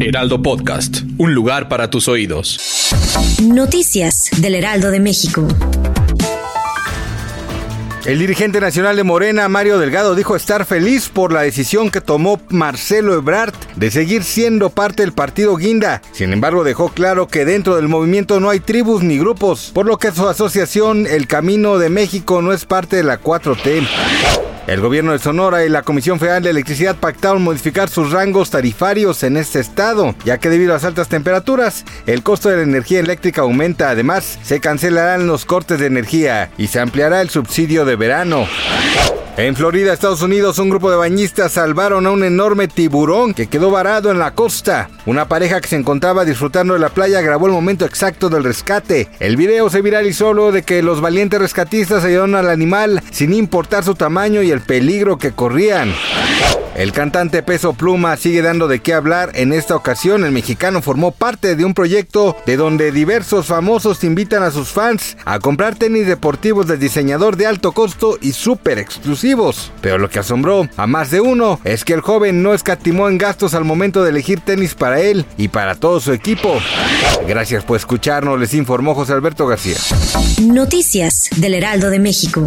Heraldo Podcast, un lugar para tus oídos. Noticias del Heraldo de México. El dirigente nacional de Morena, Mario Delgado, dijo estar feliz por la decisión que tomó Marcelo Ebrard de seguir siendo parte del partido Guinda. Sin embargo, dejó claro que dentro del movimiento no hay tribus ni grupos, por lo que su asociación El Camino de México no es parte de la 4T. El gobierno de Sonora y la Comisión Federal de Electricidad pactaron modificar sus rangos tarifarios en este estado, ya que debido a las altas temperaturas, el costo de la energía eléctrica aumenta. Además, se cancelarán los cortes de energía y se ampliará el subsidio de verano. En Florida, Estados Unidos, un grupo de bañistas salvaron a un enorme tiburón que quedó varado en la costa. Una pareja que se encontraba disfrutando de la playa grabó el momento exacto del rescate. El video se viralizó luego de que los valientes rescatistas ayudaron al animal sin importar su tamaño y el peligro que corrían. El cantante Peso Pluma sigue dando de qué hablar. En esta ocasión, el mexicano formó parte de un proyecto de donde diversos famosos invitan a sus fans a comprar tenis deportivos del diseñador de alto costo y súper exclusivos. Pero lo que asombró a más de uno es que el joven no escatimó en gastos al momento de elegir tenis para él y para todo su equipo. Gracias por escucharnos, les informó José Alberto García. Noticias del Heraldo de México.